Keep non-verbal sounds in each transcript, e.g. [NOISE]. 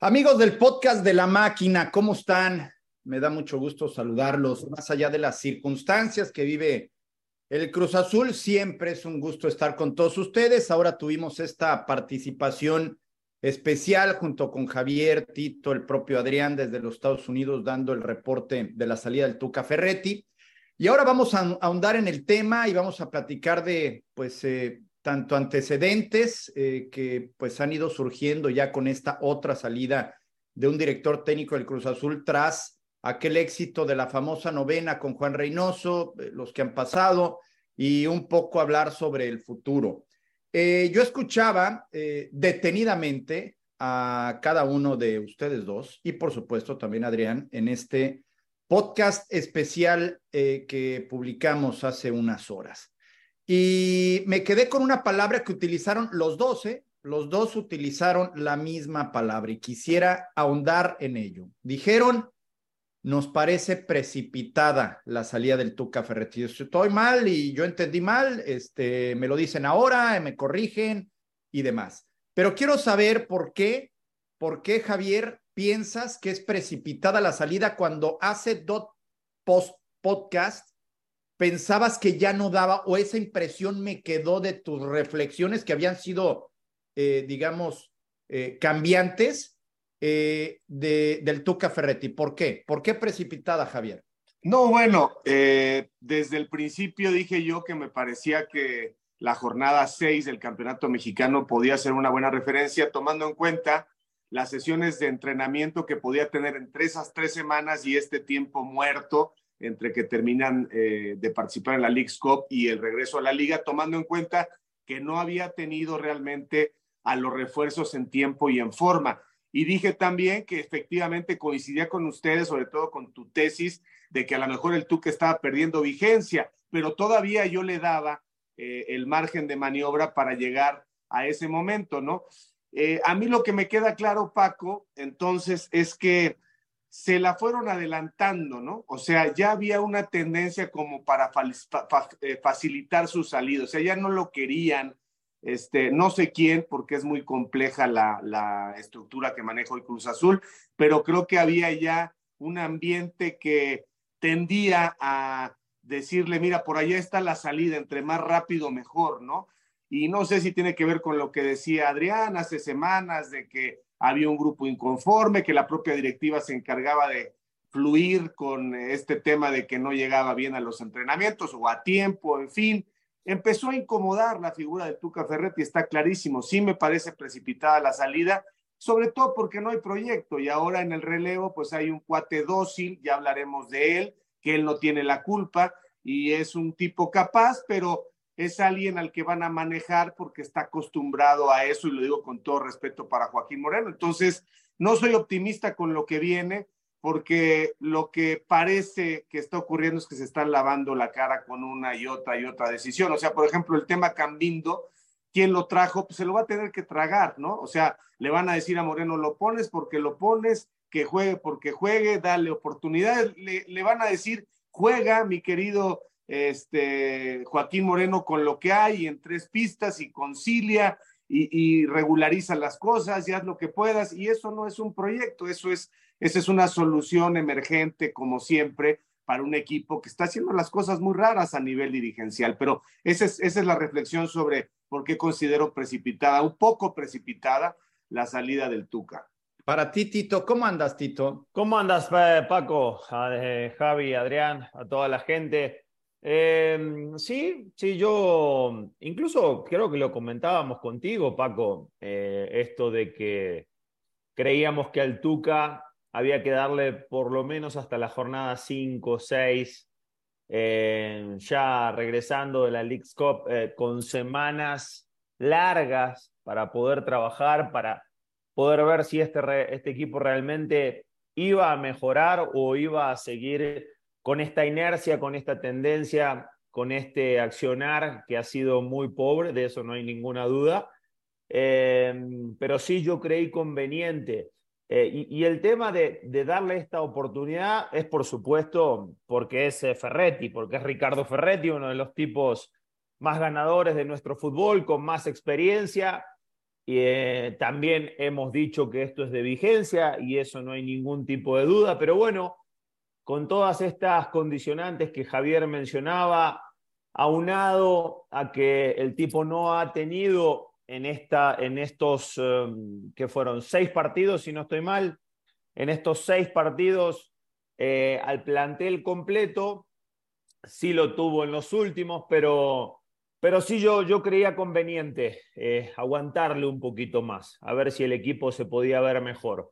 Amigos del podcast de la máquina, ¿cómo están? Me da mucho gusto saludarlos. Más allá de las circunstancias que vive el Cruz Azul, siempre es un gusto estar con todos ustedes. Ahora tuvimos esta participación especial junto con Javier, Tito, el propio Adrián desde los Estados Unidos dando el reporte de la salida del Tuca Ferretti. Y ahora vamos a ahondar en el tema y vamos a platicar de, pues, eh, tanto antecedentes eh, que pues han ido surgiendo ya con esta otra salida de un director técnico del Cruz Azul tras aquel éxito de la famosa novena con Juan Reynoso, eh, los que han pasado, y un poco hablar sobre el futuro. Eh, yo escuchaba detenidamente a cada uno de ustedes dos y por supuesto también Adrián en este podcast especial que publicamos hace unas horas. Y me quedé con una palabra que utilizaron los dos, ¿eh? Los dos utilizaron la misma palabra y quisiera ahondar en ello. Dijeron, nos parece precipitada la salida del Tuca Ferretti. Estoy mal y yo entendí mal, este, me lo dicen ahora, me corrigen y demás. Pero quiero saber por qué, por qué Javier piensas que es precipitada la salida cuando hace dos post podcast pensabas que ya no daba o esa impresión me quedó de tus reflexiones que habían sido, eh, digamos, eh, cambiantes eh, de, del Tuca Ferretti? ¿Por qué? ¿Por qué precipitada, Javier? No, bueno, desde el principio dije yo que me parecía que la jornada 6 del Campeonato Mexicano podía ser una buena referencia, tomando en cuenta las sesiones de entrenamiento que podía tener entre esas tres semanas y este tiempo muerto entre que terminan eh, de participar en la League's Cup y el regreso a la liga, tomando en cuenta que no había tenido realmente a los refuerzos en tiempo y en forma. Y dije también que efectivamente coincidía con ustedes, sobre todo con tu tesis, de que a lo mejor el Tuque estaba perdiendo vigencia, pero todavía yo le daba eh, el margen de maniobra para llegar a ese momento, ¿no? Eh, a mí lo que me queda claro, Paco, entonces, es que se la fueron adelantando, ¿no? O sea, ya había una tendencia como para eh, facilitar su salida, o sea, ya no lo querían, este, no sé quién, porque es muy compleja la, estructura que maneja el Cruz Azul, pero creo que había ya un ambiente que tendía a decirle, mira, por allá está la salida, entre más rápido mejor, ¿no? Y no sé si tiene que ver con lo que decía Adrián hace semanas de que había un grupo inconforme, que la propia directiva se encargaba de fluir con este tema de que no llegaba bien a los entrenamientos o a tiempo, en fin. Empezó a incomodar la figura de Tuca Ferretti, está clarísimo. Sí me parece precipitada la salida, sobre todo porque no hay proyecto y ahora en el relevo pues hay un cuate dócil, ya hablaremos de él, que él no tiene la culpa y es un tipo capaz, pero es alguien al que van a manejar porque está acostumbrado a eso y lo digo con todo respeto para Joaquín Moreno. Entonces, no soy optimista con lo que viene porque lo que parece que está ocurriendo es que se están lavando la cara con una y otra y otra decisión. O sea, por ejemplo, el tema Cambindo, ¿quién lo trajo? Pues se lo va a tener que tragar, ¿no? O sea, le van a decir a Moreno, lo pones porque lo pones, que juegue porque juegue, dale oportunidades, le, le van a decir, juega, mi querido este, Joaquín Moreno con lo que hay en tres pistas y concilia y, regulariza las cosas y haz lo que puedas. Y eso no es un proyecto, eso es, esa es una solución emergente, como siempre, para un equipo que está haciendo las cosas muy raras a nivel dirigencial. Pero esa es, esa es la reflexión sobre por qué considero precipitada, un poco precipitada, la salida del Tuca. Para ti, Tito, ¿cómo andas, Tito? ¿Cómo andas, Paco, eh, Javi, Adrián, a toda la gente? Em, sí, sí, yo incluso creo que lo comentábamos contigo, Paco, eh, esto de que creíamos que al Tuca había que darle por lo menos hasta la jornada 5, 6, eh, ya regresando de la League's Cup eh, con semanas largas para poder trabajar, para poder ver si este, este equipo realmente iba a mejorar o iba a seguir con esta inercia, con esta tendencia, con este accionar que ha sido muy pobre, de eso no hay ninguna duda. Eh, pero sí yo creí conveniente. Eh, y, el tema de, darle esta oportunidad es, por supuesto, porque es eh, Ferretti, porque es Ricardo Ferretti, uno de los tipos más ganadores de nuestro fútbol, con más experiencia. eh, también hemos dicho que esto es de vigencia y eso no hay ningún tipo de duda, pero bueno, con todas estas condicionantes que Javier mencionaba, aunado a que el tipo no ha tenido en, esta, en estos, em, que fueron seis partidos, si no estoy mal, en estos seis partidos eh, al plantel completo, sí lo tuvo en los últimos, pero, pero sí yo, yo creía conveniente eh, aguantarle un poquito más, a ver si el equipo se podía ver mejor.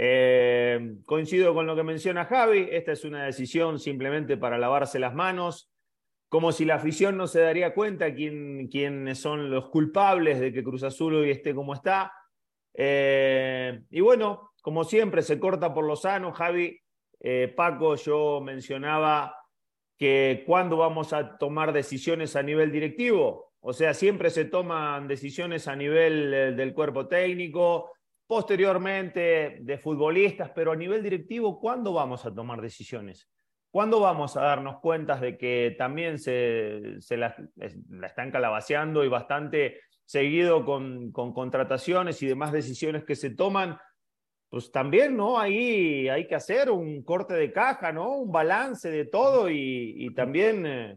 Eh, coincido con lo que menciona Javi, esta es una decisión simplemente para lavarse las manos, como si la afición no se daría cuenta quién, quiénes son los culpables de que Cruz Azul hoy esté como está. Eh, y bueno, como siempre, se corta por lo sano, Javi. Eh, Paco, yo mencionaba que cuando vamos a tomar decisiones a nivel directivo, o sea, siempre se toman decisiones a nivel del cuerpo técnico, posteriormente de futbolistas, pero a nivel directivo, ¿cuándo vamos a tomar decisiones? ¿Cuándo vamos a darnos cuenta de que también se, la, están calabaceando y bastante seguido con, contrataciones y demás decisiones que se toman? Pues también, ¿no? Ahí hay que hacer un corte de caja, ¿no? Un balance de todo y, también eh,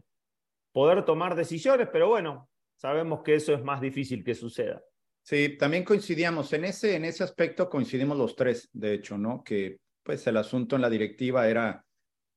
poder tomar decisiones, pero bueno, sabemos que eso es más difícil que suceda. Sí, también coincidíamos en ese, en ese aspecto, coincidimos los tres, de hecho, ¿no? Que pues el asunto en la directiva era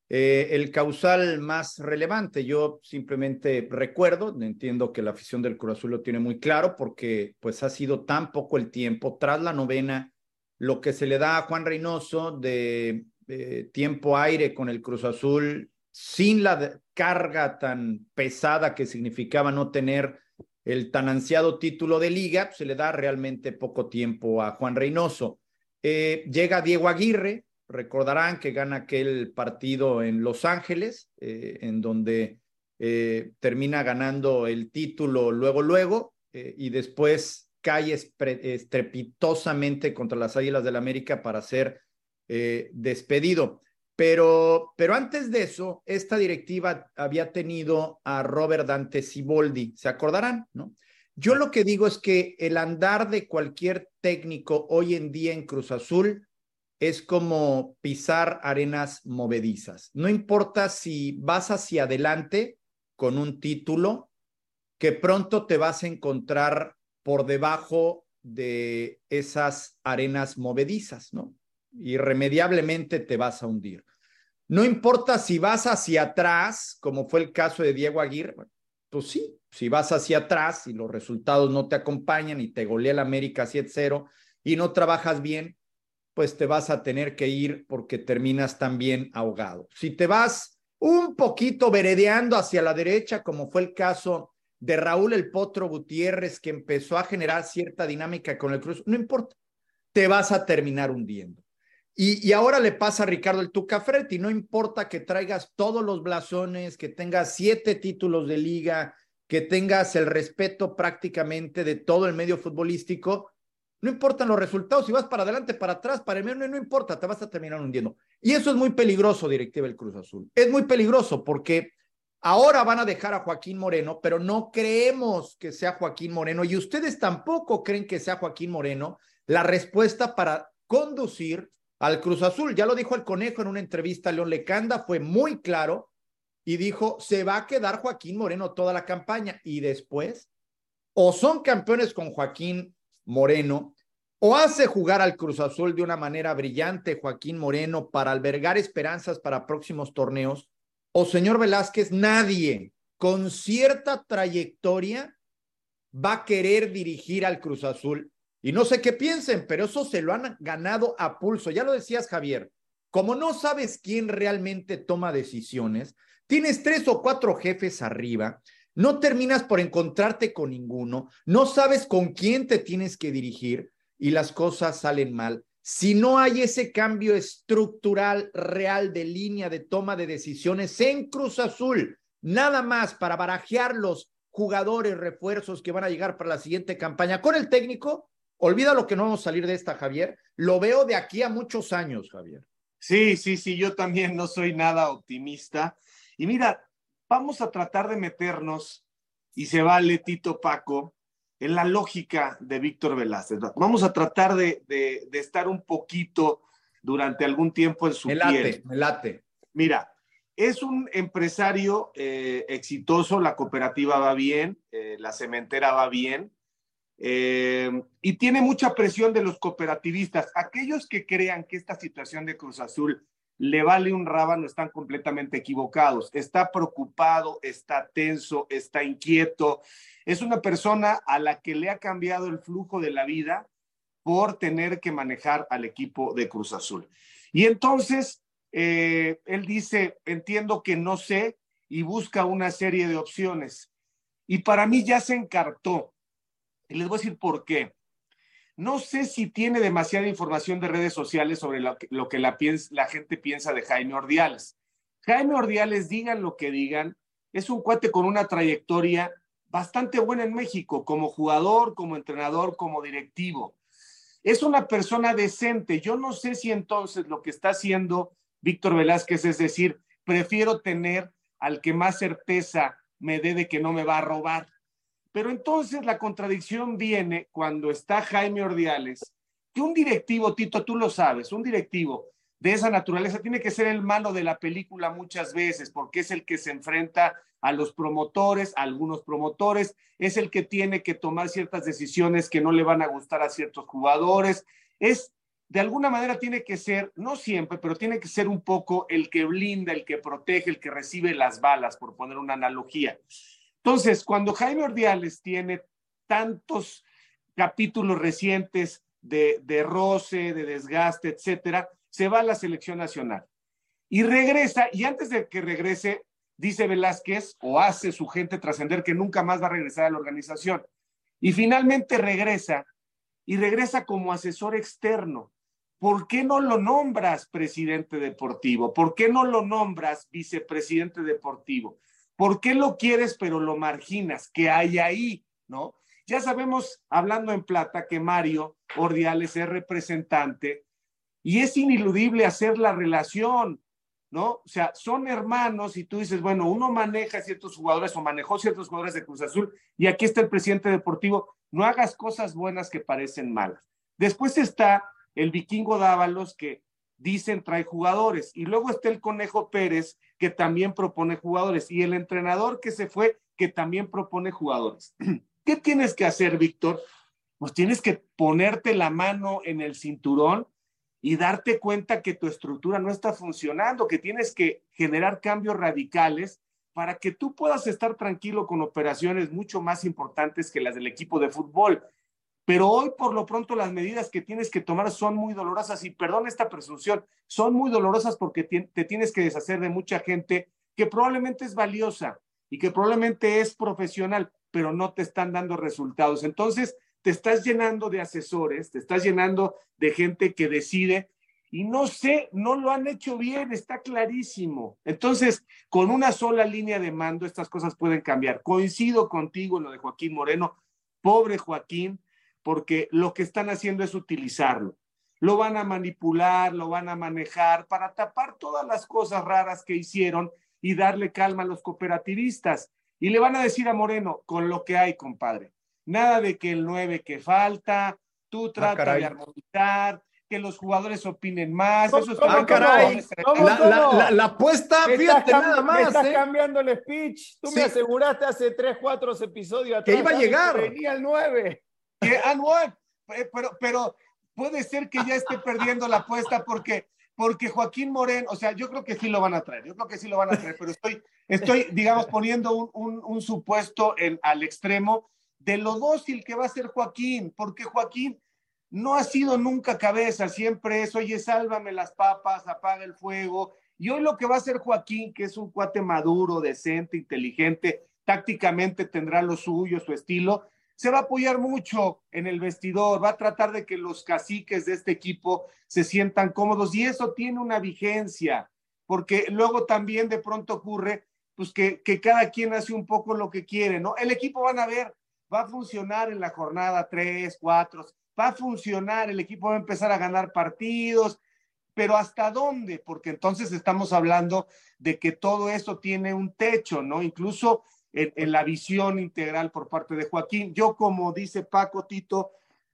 eh, el causal más relevante. Yo simplemente recuerdo, entiendo que la afición del Cruz Azul lo tiene muy claro porque pues ha sido tan poco el tiempo tras la novena, lo que se le da a Juan Reynoso de eh, tiempo aire con el Cruz Azul sin la carga tan pesada que significaba no tener el tan ansiado título de liga, se le da realmente poco tiempo a Juan Reynoso. Eh, llega Diego Aguirre, recordarán que gana aquel partido en Los Ángeles, eh, en donde eh, termina ganando el título luego, luego, y después cae estrepitosamente contra las Águilas del la América para ser despedido. Pero, pero antes de eso, esta directiva había tenido a Robert Dante Siboldi, ¿se acordarán? ¿No? Yo lo que digo es que el andar de cualquier técnico hoy en día en Cruz Azul es como pisar arenas movedizas. No importa si vas hacia adelante con un título, que pronto te vas a encontrar por debajo de esas arenas movedizas, ¿no? Irremediablemente te vas a hundir. No importa si vas hacia atrás, como fue el caso de Diego Aguirre, pues sí, si vas hacia atrás y los resultados no te acompañan y te golea el América 7-0 y no trabajas bien, pues te vas a tener que ir porque terminas también ahogado. Si te vas un poquito veredeando hacia la derecha, como fue el caso de Raúl El Potro Gutiérrez, que empezó a generar cierta dinámica con el Cruz, no importa, te vas a terminar hundiendo. Y, ahora le pasa a Ricardo el Tuca Ferretti, no importa que traigas todos los blasones, que tengas siete títulos de liga, que tengas el respeto prácticamente de todo el medio futbolístico, no importan los resultados, si vas para adelante, para atrás, para el medio, no importa, te vas a terminar hundiendo. Y eso es muy peligroso, directiva del Cruz Azul. Es muy peligroso porque ahora van a dejar a Joaquín Moreno, pero no creemos que sea Joaquín Moreno y ustedes tampoco creen que sea Joaquín Moreno la respuesta para conducir al Cruz Azul. Ya lo dijo el conejo en una entrevista a León Lecanda, fue muy claro y dijo, se va a quedar Joaquín Moreno toda la campaña y después o son campeones con Joaquín Moreno o hace jugar al Cruz Azul de una manera brillante Joaquín Moreno para albergar esperanzas para próximos torneos o señor Velázquez, nadie con cierta trayectoria va a querer dirigir al Cruz Azul y no sé qué piensen, pero eso se lo han ganado a pulso. Ya lo decías, Javier. Como no sabes quién realmente toma decisiones, tienes tres o cuatro jefes arriba, no terminas por encontrarte con ninguno, no sabes con quién te tienes que dirigir y las cosas salen mal. Si no hay ese cambio estructural real de línea de toma de decisiones en Cruz Azul, nada más para barajear los jugadores, refuerzos que van a llegar para la siguiente campaña con el técnico, Olvida lo que no vamos a salir de esta, Javier. Lo veo de aquí a muchos años, Javier. Sí, sí, sí, yo también no soy nada optimista. Y mira, vamos a tratar de meternos, y se vale Tito Paco, en la lógica de Víctor Velázquez. Vamos a tratar de, estar un poquito durante algún tiempo en su me late, Me late. Mira, es un empresario eh, exitoso, la cooperativa va bien, eh, la cementera va bien, eh, y tiene mucha presión de los cooperativistas. Aquellos que crean que esta situación de Cruz Azul le vale un rábano están completamente equivocados. Está preocupado, está tenso, está inquieto. Es una persona a la que le ha cambiado el flujo de la vida por tener que manejar al equipo de Cruz Azul. Y entonces, eh, él dice, entiendo que no sé y busca una serie de opciones. Y para mí ya se encartó. Y les voy a decir por qué. No sé si tiene demasiada información de redes sociales sobre lo que, la, gente piensa de Jaime Ordiales. Jaime Ordiales, digan lo que digan, es un cuate con una trayectoria bastante buena en México, como jugador, como entrenador, como directivo. Es una persona decente. Yo no sé si entonces lo que está haciendo Víctor Velázquez es decir, prefiero tener al que más certeza me dé de que no me va a robar. Pero entonces la contradicción viene cuando está Jaime Ordiales, que un directivo, Tito, tú lo sabes, un directivo de esa naturaleza tiene que ser el malo de la película muchas veces, porque es el que se enfrenta a los promotores, a algunos promotores, es el que tiene que tomar ciertas decisiones que no le van a gustar a ciertos jugadores, es de alguna manera tiene que ser, no siempre, pero tiene que ser un poco el que blinda, el que protege, el que recibe las balas, por poner una analogía. Entonces, cuando Jaime Ordiales tiene tantos capítulos recientes de, de roce, de desgaste, etcétera, se va a la selección nacional y regresa, y antes de que regrese, dice Velázquez o hace su gente trascender que nunca más va a regresar a la organización. Y finalmente regresa y regresa como asesor externo. ¿Por qué no lo nombras presidente deportivo? ¿Por qué no lo nombras vicepresidente deportivo? ¿Por qué lo quieres pero lo marginas? ¿Qué hay ahí? ¿No? Ya sabemos, hablando en plata, que Mario Ordiales es representante y es ineludible hacer la relación, ¿no? O sea, son hermanos y tú dices, bueno, uno maneja ciertos jugadores o manejó ciertos jugadores de Cruz Azul y aquí está el presidente deportivo, no hagas cosas buenas que parecen malas. Después está el vikingo Dávalos que dicen trae jugadores. Y luego está el Conejo Pérez, que también propone jugadores. Y el entrenador que se fue, que también propone jugadores. [CLEARS THROAT] ¿Qué tienes que hacer, Víctor? Pues tienes que ponerte la mano en el cinturón y darte cuenta que tu estructura no está funcionando, que tienes que generar cambios radicales para que tú puedas estar tranquilo con operaciones mucho más importantes que las del equipo de fútbol. Pero hoy, por lo pronto, las medidas que tienes que tomar son muy dolorosas y perdón esta presunción, son muy dolorosas porque te tienes que deshacer de mucha gente que probablemente es valiosa y que probablemente es profesional, pero no te están dando resultados. Entonces, te estás llenando de asesores, te estás llenando de gente que decide y no sé, no lo han hecho bien, está clarísimo. Entonces, con una sola línea de mando, estas cosas pueden cambiar. Coincido contigo en lo de Joaquín Moreno, pobre Joaquín, porque lo que están haciendo es utilizarlo. Lo van a manipular, lo van a manejar para tapar todas las cosas raras que hicieron y darle calma a los cooperativistas. Y le van a decir a Moreno, con lo que hay, compadre. Nada de que el 9 que falta, tú ah, trata de armonizar, que los jugadores opinen más. Eso es ah, caray. La, apuesta, fíjate nada más. Me estás ¿eh? cambiando el speech. Tú me aseguraste hace 3, 4 episodios atrás. Que iba a llegar. venía el 9 que eh, pero, pero puede ser que ya esté perdiendo la apuesta porque, porque Joaquín Moreno, o sea, yo creo que sí lo van a traer, yo creo que sí lo van a traer, pero estoy, estoy digamos, poniendo un, un, supuesto al extremo de lo dócil que va a ser Joaquín, porque Joaquín no ha sido nunca cabeza, siempre es, oye, sálvame las papas, apaga el fuego. Y hoy lo que va a hacer Joaquín, que es un cuate maduro, decente, inteligente, tácticamente tendrá lo suyo, su estilo, se va a apoyar mucho en el vestidor, va a tratar de que los caciques de este equipo se sientan cómodos y eso tiene una vigencia, porque luego también de pronto ocurre pues que, que cada quien hace un poco lo que quiere, ¿no? El equipo van a ver, va a funcionar en la jornada 3, 4, va a funcionar, el equipo va a empezar a ganar partidos, pero ¿hasta dónde? Porque entonces estamos hablando de que todo esto tiene un techo, ¿no? Incluso en, la visión integral por parte de Joaquín. Yo, como dice Paco Tito,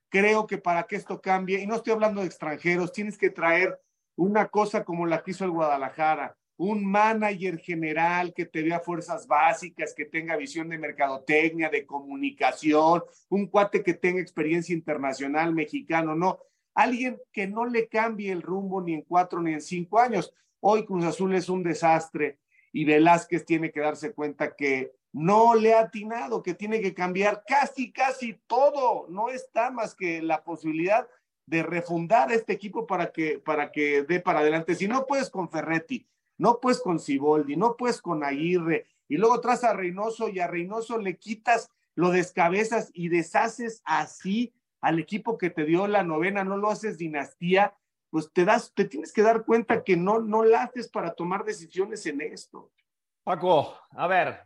creo que para que esto cambie, y no estoy hablando de extranjeros, tienes que traer una cosa como la que hizo el Guadalajara, un manager general que te vea fuerzas básicas, que tenga visión de mercadotecnia, de comunicación, un cuate que tenga experiencia internacional mexicano, no, alguien que no le cambie el rumbo ni en cuatro ni en cinco años. Hoy Cruz Azul es un desastre y Velázquez tiene que darse cuenta que no le ha atinado, que tiene que cambiar casi, casi todo. No está más que la posibilidad de refundar este equipo para que, para que dé para adelante. Si no puedes con Ferretti, no puedes con Ciboldi, no puedes con Aguirre, y luego traes a Reynoso y a Reynoso le quitas, lo descabezas y deshaces así al equipo que te dio la novena, no lo haces dinastía, pues te das, te tienes que dar cuenta que no, no la haces para tomar decisiones en esto. Paco, a ver,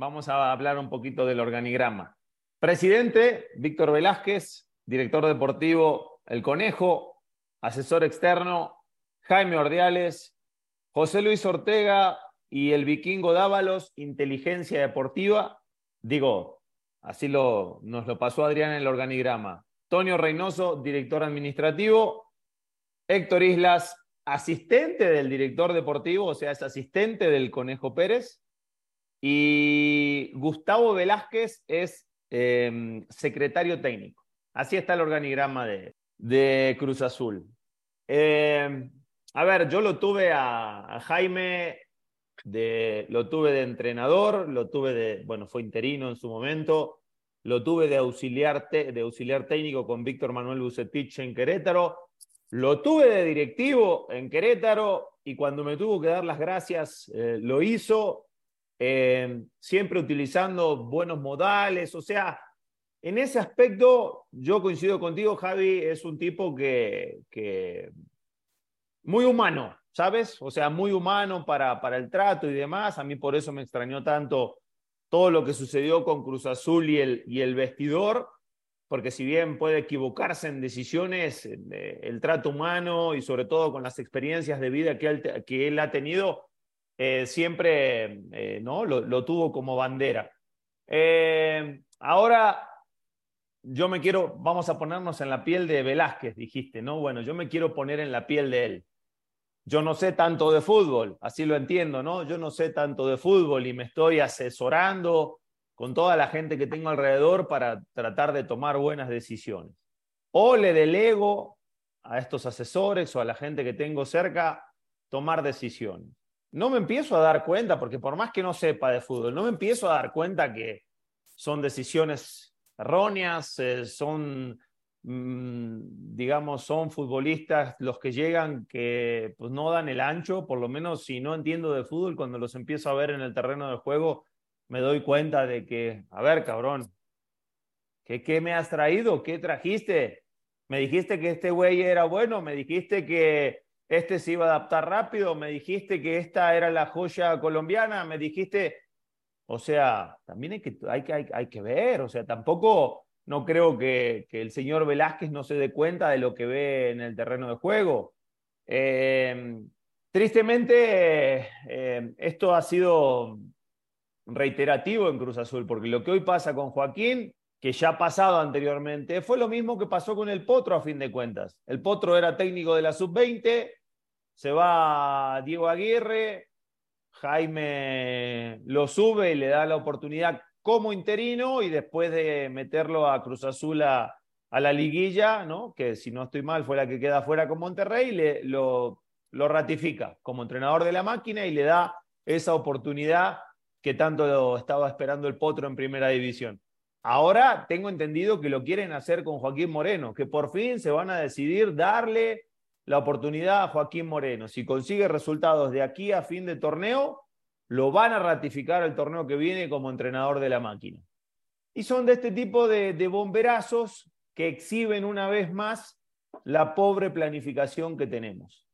vamos a hablar un poquito del organigrama. Presidente, Víctor Velázquez, director deportivo, El Conejo, asesor externo, Jaime Ordiales, José Luis Ortega y el vikingo Dávalos, inteligencia deportiva. Digo, así lo, nos lo pasó Adrián en el organigrama. Tonio Reynoso, director administrativo. Héctor Islas, asistente del director deportivo, o sea, es asistente del Conejo Pérez. Y Gustavo Velázquez es em, secretario técnico. Así está el organigrama de, Cruz Azul. Em, a ver, yo lo tuve a, Jaime, lo tuve de entrenador, lo tuve de, bueno, fue interino en su momento, lo tuve de auxiliar, de auxiliar técnico con Víctor Manuel Bucetich en Querétaro, lo tuve de directivo en Querétaro y cuando me tuvo que dar las gracias eh, lo hizo, eh, siempre utilizando buenos modales, o sea, en ese aspecto yo coincido contigo, Javi, es un tipo que, muy humano, ¿sabes? O sea, muy humano para, el trato y demás. A mí por eso me extrañó tanto todo lo que sucedió con Cruz Azul y el, vestidor, porque si bien puede equivocarse en decisiones, eh, el trato humano y sobre todo con las experiencias de vida que él ha tenido, eh, siempre eh, ¿no? Lo, tuvo como bandera. ahora yo me quiero, vamos a ponernos en la piel de Velázquez, dijiste, ¿no? Bueno, yo me quiero poner en la piel de él yo no sé tanto de fútbol, así lo entiendo, ¿no? Yo no sé tanto de fútbol y me estoy asesorando con toda la gente que tengo alrededor para tratar de tomar buenas decisiones. O le delego a estos asesores o a la gente que tengo cerca tomar decisiones. No me empiezo a dar cuenta, porque por más que no sepa de fútbol, no me empiezo a dar cuenta que son decisiones erróneas, eh, son Mm, digamos, son futbolistas los que llegan que pues, no dan el ancho, por lo menos si no entiendo de fútbol, cuando los empiezo a ver en el terreno de juego, me doy cuenta de que, a ver, cabrón, ¿qué, qué me has traído? ¿Qué trajiste? Me dijiste que este güey era bueno, me dijiste que este se iba a adaptar rápido, me dijiste que esta era la joya colombiana, me dijiste, o sea, también hay que, hay, hay, hay que ver, o sea, tampoco no creo que, el señor Velázquez no se dé cuenta de lo que ve en el terreno de juego. Eh, tristemente, eh, esto ha sido reiterativo en Cruz Azul, porque lo que hoy pasa con Joaquín, que ya ha pasado anteriormente, fue lo mismo que pasó con el Potro a fin de cuentas. El Potro era técnico de la sub-20, se va Diego Aguirre, Jaime lo sube y le da la oportunidad como interino y después de meterlo a Cruz Azul a, la liguilla, ¿no? que si no estoy mal fue la que queda fuera con Monterrey, le, lo, lo ratifica como entrenador de la máquina y le da esa oportunidad que tanto estaba esperando el Potro en primera división. Ahora tengo entendido que lo quieren hacer con Joaquín Moreno, que por fin se van a decidir darle la oportunidad a Joaquín Moreno. Si consigue resultados de aquí a fin de torneo, lo van a ratificar el torneo que viene como entrenador de la máquina. Y son de este tipo de, bomberazos que exhiben una vez más la pobre planificación que tenemos.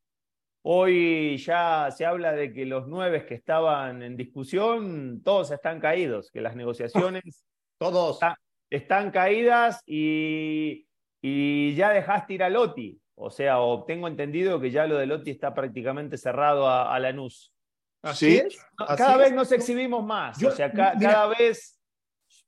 Hoy ya se habla de que los nueve que estaban en discusión, todos están caídos, que las negociaciones [LAUGHS] todos están, caídas y, ya dejaste ir a Lotti. O sea, tengo entendido que ya lo de Lotti está prácticamente cerrado a, a Lanús. ¿Sí? cada vez nos exhibimos más. o sea, cada vez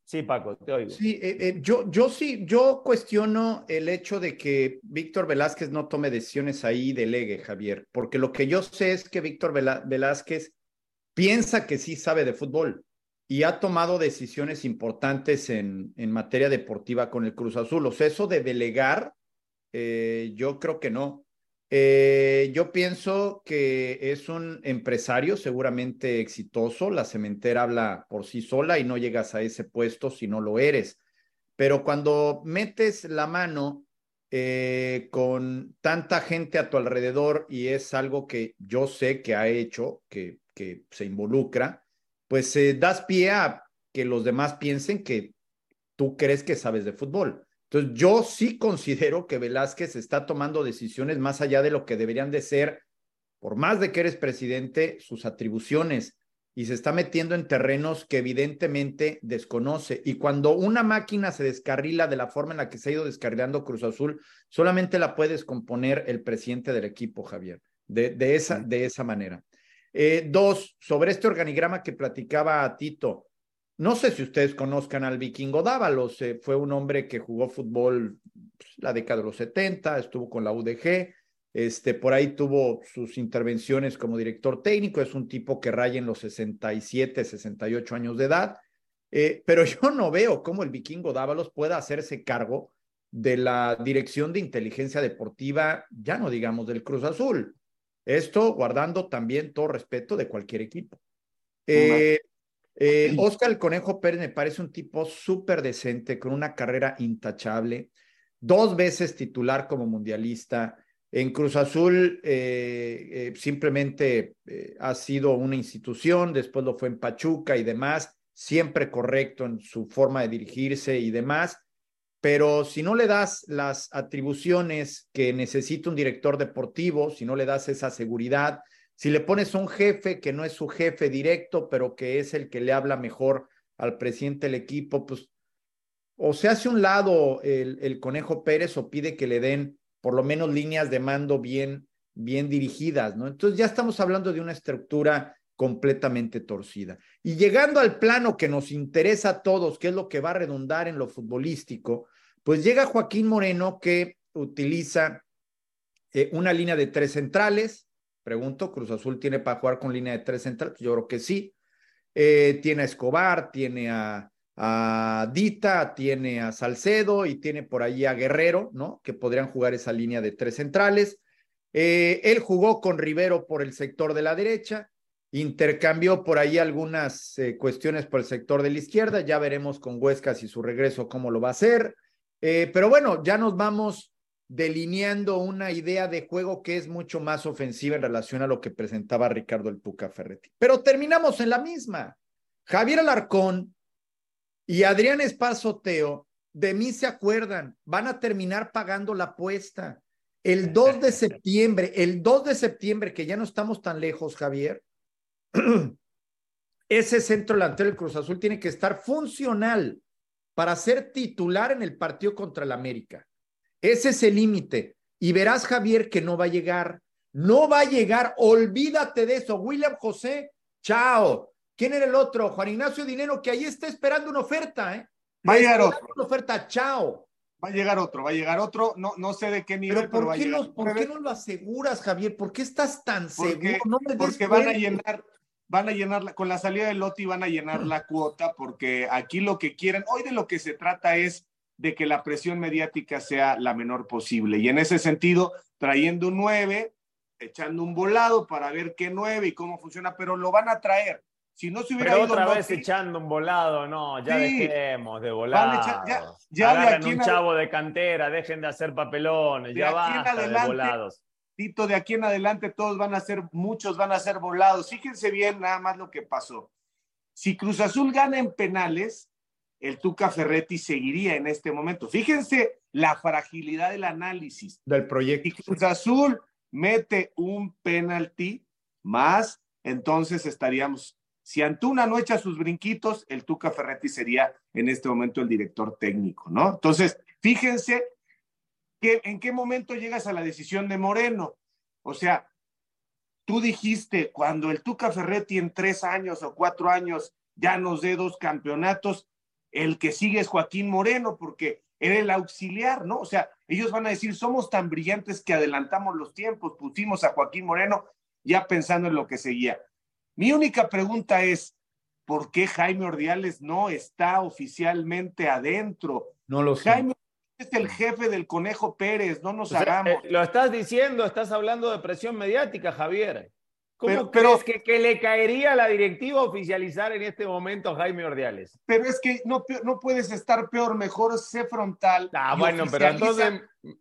Sí, Paco, te oigo. Sí, eh, eh, yo, yo sí, yo cuestiono el hecho de que Víctor Velázquez no tome decisiones ahí y delegue, Javier, porque lo que yo sé es que Víctor Velázquez piensa que sí sabe de fútbol y ha tomado decisiones importantes en, en materia deportiva con el Cruz Azul. O sea, eso de delegar, eh, yo creo que no. Eh, yo pienso que es un empresario seguramente exitoso. La cementera habla por sí sola y no llegas a ese puesto si no lo eres. Pero cuando metes la mano eh, con tanta gente a tu alrededor y es algo que yo sé que ha hecho, que, se involucra, pues eh, das pie a que los demás piensen que tú crees que sabes de fútbol. Entonces, yo sí considero que Velázquez está tomando decisiones más allá de lo que deberían de ser, por más de que eres presidente, sus atribuciones y se está metiendo en terrenos que evidentemente desconoce. Y cuando una máquina se descarrila de la forma en la que se ha ido descarrilando Cruz Azul, solamente la puede descomponer el presidente del equipo, Javier, de, de esa, de esa manera. Eh, dos, sobre este organigrama que platicaba a Tito, no sé si ustedes conozcan al vikingo Dávalos, eh, fue un hombre que jugó fútbol pues, la década de los 70, estuvo con la UDG, este, por ahí tuvo sus intervenciones como director técnico, es un tipo que raya en los 67, 68 años de edad, eh, pero [LAUGHS] yo no veo cómo el vikingo Dávalos pueda hacerse cargo de la dirección de inteligencia deportiva, ya no digamos del Cruz Azul. Esto guardando también todo respeto de cualquier equipo. Eh, eh, [CLEARS THROAT] Oscar el Conejo Pérez me parece un tipo súper decente, con una carrera intachable, dos veces titular como mundialista. En Cruz Azul eh, eh, simplemente ha sido una institución, después lo fue en Pachuca y demás, siempre correcto en su forma de dirigirse y demás, pero si no le das las atribuciones que necesita un director deportivo, si no le das esa seguridad, si le pones un jefe que no es su jefe directo, pero que es el que le habla mejor al presidente del equipo, pues o se hace un lado el, Conejo Pérez o pide que le den por lo menos líneas de mando bien, bien dirigidas, ¿no? Entonces ya estamos hablando de una estructura completamente torcida. Y llegando al plano que nos interesa a todos, que es lo que va a redundar en lo futbolístico, pues llega Joaquín Moreno que utiliza eh, una línea de tres centrales, Pregunto, ¿Cruz Azul tiene para jugar con línea de tres centrales? Yo creo que sí. Eh, tiene a Escobar, tiene a, Dita, tiene a Salcedo y tiene por ahí a Guerrero, ¿no? Que podrían jugar esa línea de tres centrales. Eh, él jugó con Rivero por el sector de la derecha, intercambió por ahí algunas eh, cuestiones por el sector de la izquierda, ya veremos con Huescas y su regreso cómo lo va a hacer. pero bueno, ya nos vamos delineando una idea de juego que es mucho más ofensiva en relación a lo que presentaba Ricardo el Tuca Ferretti. Pero terminamos en la misma. Javier Alarcón y Adrián Espazo Teo, de mí se acuerdan, van a terminar pagando la apuesta. El 2 de [LAUGHS] septiembre, el 2 de septiembre, que ya no estamos tan lejos, Javier, [CLEARS THROAT] ese centro delantero del Cruz Azul tiene que estar funcional para ser titular en el partido contra el América. Ese es el límite. Y verás, Javier, que no va a llegar. No va a llegar. Olvídate de eso. William José, chao. ¿Quién era el otro? Juan Ignacio Dinero, que ahí está esperando una oferta, ¿eh? Va a llegar otro. Una oferta, chao. Va a llegar otro, va a llegar otro. No, no sé de qué nivel, pero, ¿por, qué, no, ¿por qué no lo aseguras, Javier? ¿Por qué estás tan seguro? No porque van a llenar, van a llenar, con la salida de Loti van a llenar la cuota, porque aquí lo que quieren, hoy de lo que se trata es de que la presión mediática sea la menor posible. Y en ese sentido, trayendo un 9, echando un volado para ver qué 9 y cómo funciona, pero lo van a traer. Si no se hubiera pero otra vez echando un volado, no, ya dejemos de volar. Ya, ya de aquí un chavo de cantera, dejen de hacer papelones, ya basta de volados. Tito, de aquí en adelante todos van a ser, muchos van a ser volados. Fíjense bien nada más lo que pasó. Si Cruz Azul gana en penales, el Tuca Ferretti seguiría en este momento. Fíjense la fragilidad del análisis. Del proyecto. Y Cruz Azul mete un penalti más, entonces estaríamos. Si Antuna no echa sus brinquitos, el Tuca Ferretti sería en este momento el director técnico, ¿no? Entonces, fíjense que en qué momento llegas a la decisión de Moreno. O sea, tú dijiste, cuando el Tuca Ferretti en tres años o cuatro años ya nos dé dos campeonatos, el que sigue es Joaquín Moreno, porque era el auxiliar, ¿no? O sea, ellos van a decir, somos tan brillantes que adelantamos los tiempos, pusimos a Joaquín Moreno ya pensando en lo que seguía. Mi única pregunta es, ¿por qué Jaime Ordiales no está oficialmente adentro? No lo sé. Jaime es el jefe del Conejo Pérez, no nos hagamos. Eh, lo estás diciendo, estás hablando de presión mediática, Javier. ¿Cómo crees que, que, le caería a la directiva oficializar en este momento a Jaime Ordiales? Pero es que no, no puedes estar peor, mejor sé frontal. Ah, bueno, pero entonces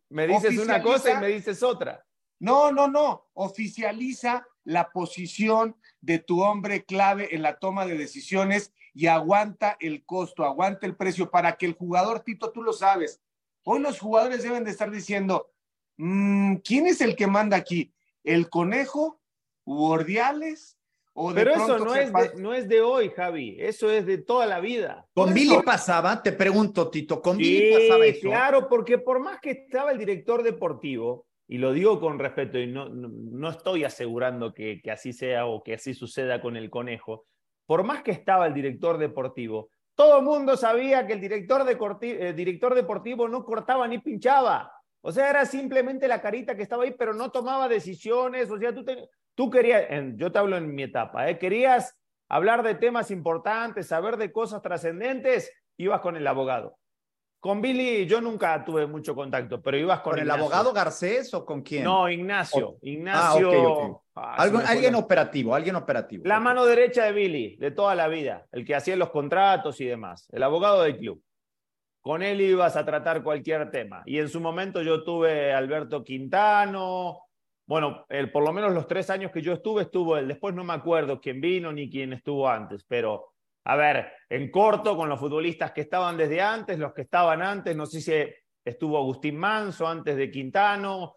me dices una cosa y me dices otra. No, no, no. Oficializa la posición de tu hombre clave en la toma de decisiones y aguanta el costo, aguanta el precio para que el jugador, Tito, tú lo sabes. Hoy los jugadores deben de estar diciendo, mm, ¿quién es el que manda aquí? ¿El conejo Ordiales? ¿O Pero eso no es, de, no es de hoy, Javi. Eso es de toda la vida. ¿Con Billy pasaba? Te pregunto, Tito. ¿Con Billy pasaba eso? Claro, porque por más que estaba el director deportivo, y lo digo con respeto, y no, no, estoy asegurando que, que así sea o que así suceda con el conejo, por más que estaba el director deportivo, todo el mundo sabía que el director, de, director deportivo no cortaba ni pinchaba. O sea, era simplemente la carita que estaba ahí, pero no tomaba decisiones. O sea, tú, tú querías, yo te hablo en mi etapa, ¿eh? querías hablar de temas importantes, saber de cosas trascendentes, ibas con el abogado. Con Billy yo nunca tuve mucho contacto, pero ibas con, ¿Con el abogado Garcés o con quién? No, Ignacio. Ignacio. Ah, ah, alguien operativo, alguien operativo. La mano derecha de Billy, de toda la vida, el que hacía los contratos y demás, el abogado del club. Con él ibas a tratar cualquier tema. Y en su momento yo tuve Alberto Quintano, bueno, el, por lo menos los tres años que yo estuve, estuvo él. Después no me acuerdo quién vino ni quién estuvo antes, pero a ver, en corto, con los futbolistas que estaban desde antes, los que estaban antes, no sé si estuvo Agustín Manso antes de Quintano,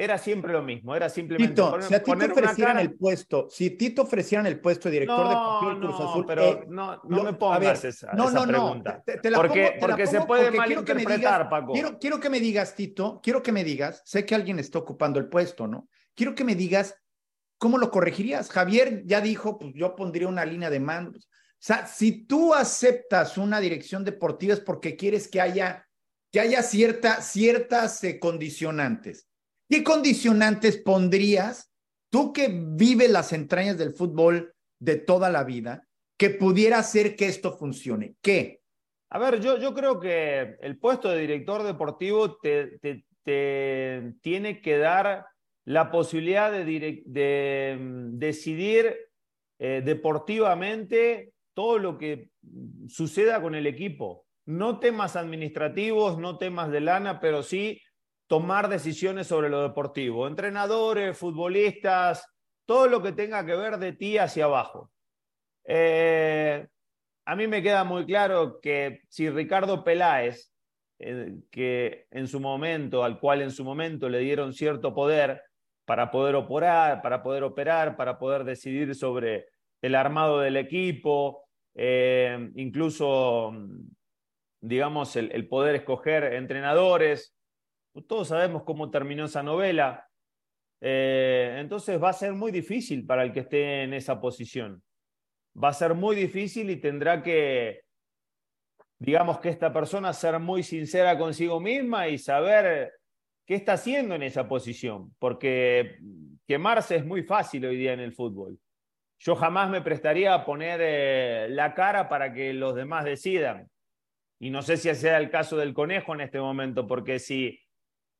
era siempre lo mismo, era simplemente Tito, si a ti te ofrecieran el puesto, si Tito ofrecieran el puesto de director de del Cruz Azul, pero eh, no, no me pongas esa, no, no, pregunta. No, te, la porque, pongo, porque se puede malinterpretar, Paco. Quiero, quiero que me digas, Tito, quiero que me digas, sé que alguien está ocupando el puesto, ¿no? Quiero que me digas cómo lo corregirías. Javier ya dijo, pues yo pondría una línea de mando. O sea, si tú aceptas una dirección deportiva es porque quieres que haya, que haya cierta, ciertas eh, condicionantes. ¿Qué condicionantes pondrías tú que vives las entrañas del fútbol de toda la vida que pudiera hacer que esto funcione? ¿Qué? A ver, yo, yo creo que el puesto de director deportivo te, te, tiene que dar la posibilidad de, de mm, decidir eh, deportivamente todo lo que suceda con el equipo. No temas administrativos, no temas de lana, pero sí tomar decisiones sobre lo deportivo. Entrenadores, futbolistas, todo lo que tenga que ver de ti hacia abajo. Eh, a mí me queda muy claro que si Ricardo Peláez, eh, que en su momento, al cual en su momento le dieron cierto poder para poder operar, para poder operar, para poder decidir sobre el armado del equipo, eh, incluso, digamos, el poder escoger entrenadores, todos sabemos cómo terminó esa novela. Eh, entonces va a ser muy difícil para el que esté en esa posición. Va a ser muy difícil y tendrá que, digamos que esta persona ser muy sincera consigo misma y saber qué está haciendo en esa posición, porque quemarse es muy fácil hoy día en el fútbol. Yo jamás me prestaría a poner eh, la cara para que los demás decidan. Y no sé si sea el caso del conejo en este momento, porque si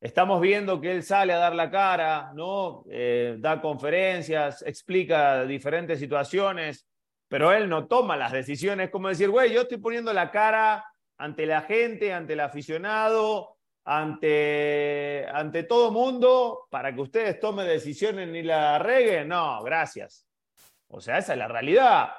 Estamos viendo que él sale a dar la cara, ¿no? Eh, da conferencias, explica diferentes situaciones, pero él no toma las decisiones. Como decir, güey, yo estoy poniendo la cara ante la gente, ante el aficionado, ante, ante todo mundo, para que ustedes tomen decisiones y la arreguen. No, gracias. O sea, esa es la realidad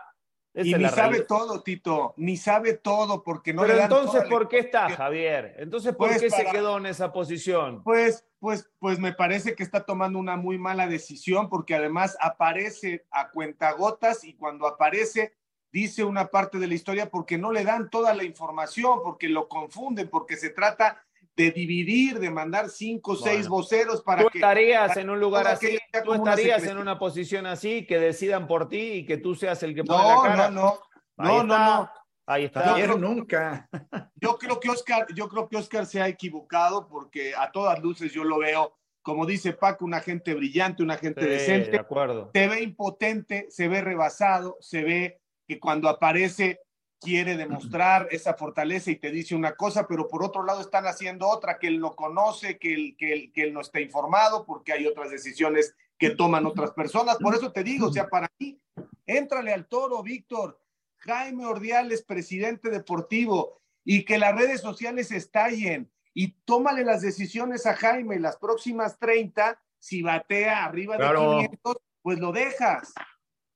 y ni sabe todo, Tito, ni sabe todo porque no Pero le dan entonces, ¿por qué está, Javier? Entonces, ¿por pues qué se quedó en esa posición? Pues, pues, pues me parece que está tomando una muy mala decisión porque además aparece a cuentagotas y cuando aparece dice una parte de la historia porque no le dan toda la información, porque lo confunden, porque se trata de dividir, de mandar cinco o seis voceros para tú que... estarías en un lugar así, tú estarías en una posición así, que decidan por ti y que tú seas el que pone no, la cara. No, no, no, no, no. Ahí está. Yo nunca. [LAUGHS] Yo creo que Oscar, yo creo que Oscar se ha equivocado porque a todas luces yo lo veo, como dice Paco, una gente brillante, una gente decente. De acuerdo. Se ve impotente, se ve rebasado, se ve que cuando aparece quiere demostrar esa fortaleza y te dice una cosa, pero por otro lado están haciendo otra, que él no conoce, que él, que él, que él no está informado, porque hay otras decisiones que toman otras personas. Por eso te digo, o sea, para mí, éntrale al toro, Víctor. Jaime Ordiales, presidente deportivo, y que las redes sociales estallen y tómale las decisiones a Jaime las próximas 30, si batea arriba de 500, pues lo dejas.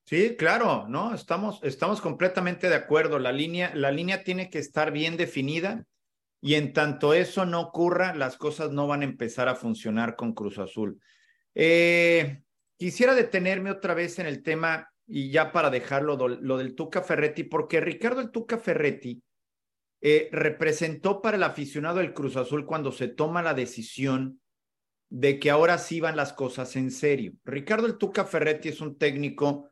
Sí, claro, no, estamos, estamos completamente de acuerdo. La línea, la línea tiene que estar bien definida y en tanto eso no ocurra, las cosas no van a empezar a funcionar con Cruz Azul. Eh, quisiera detenerme otra vez en el tema y ya para dejarlo lo del Tuca Ferretti, porque Ricardo el Tuca Ferretti eh, representó para el aficionado del Cruz Azul cuando se toma la decisión de que ahora sí van las cosas en serio. Ricardo el Tuca Ferretti es un técnico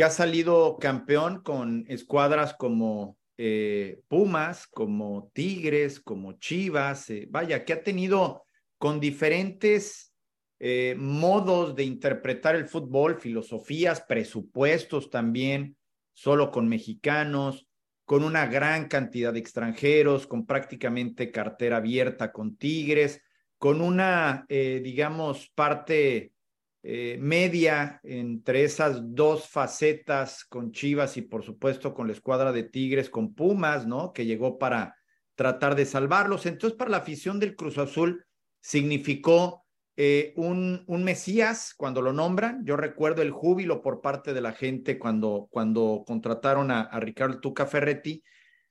que ha salido campeón con escuadras como eh, Pumas, como Tigres, como Chivas, eh, vaya, que ha tenido con diferentes eh, modos de interpretar el fútbol, filosofías, presupuestos también, solo con mexicanos, con una gran cantidad de extranjeros, con prácticamente cartera abierta con Tigres, con una, digamos, parte eh, media entre esas dos facetas con Chivas y por supuesto con la escuadra de Tigres, con Pumas, ¿no? Que llegó para tratar de salvarlos. Entonces, para la afición del Cruz Azul significó eh, un, un Mesías cuando lo nombran. Yo recuerdo el júbilo por parte de la gente cuando, cuando contrataron a, a Ricardo Tuca Ferretti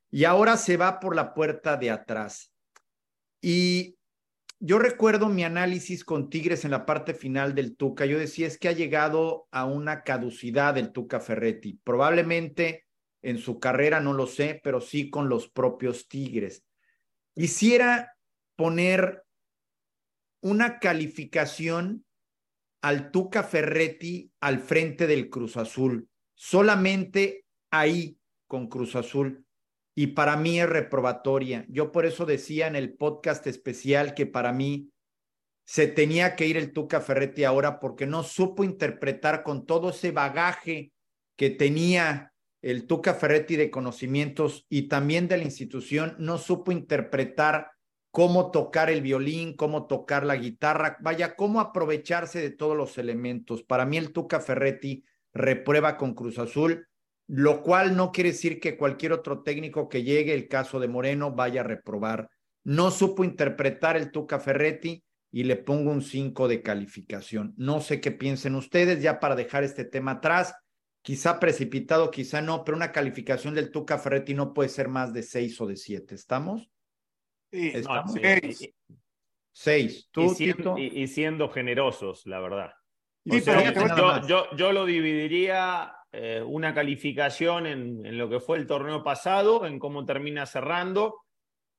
y ahora se va por la puerta de atrás. Y yo recuerdo mi análisis con Tigres en la parte final del Tuca. Yo decía, es que ha llegado a una caducidad el Tuca Ferretti. Probablemente en su carrera, no lo sé, pero sí con los propios Tigres. Quisiera poner una calificación al Tuca Ferretti al frente del Cruz Azul, solamente ahí con Cruz Azul y para mí es reprobatoria. Yo por eso decía en el podcast especial que para mí se tenía que ir el Tuca Ferretti ahora porque no supo interpretar con todo ese bagaje que tenía el Tuca Ferretti de conocimientos y también de la institución, no supo interpretar cómo tocar el violín, cómo tocar la guitarra, vaya, cómo aprovecharse de todos los elementos. Para mí el Tuca Ferretti reprueba con Cruz Azul lo cual no quiere decir que cualquier otro técnico que llegue, el caso de Moreno, vaya a reprobar. No supo interpretar el Tuca Ferretti y le pongo un 5 de calificación. No sé qué piensen ustedes, ya para dejar este tema atrás, quizá precipitado, quizá no, pero una calificación del Tuca Ferretti no puede ser más de 6 o de 7. ¿Estamos? Sí, ¿Estamos? seis. Seis. ¿Tú, y, siendo, y, y, siendo generosos, la verdad. Sí, sea, yo, yo, yo, lo dividiría eh, una calificación en, lo que fue el torneo pasado, en cómo termina cerrando,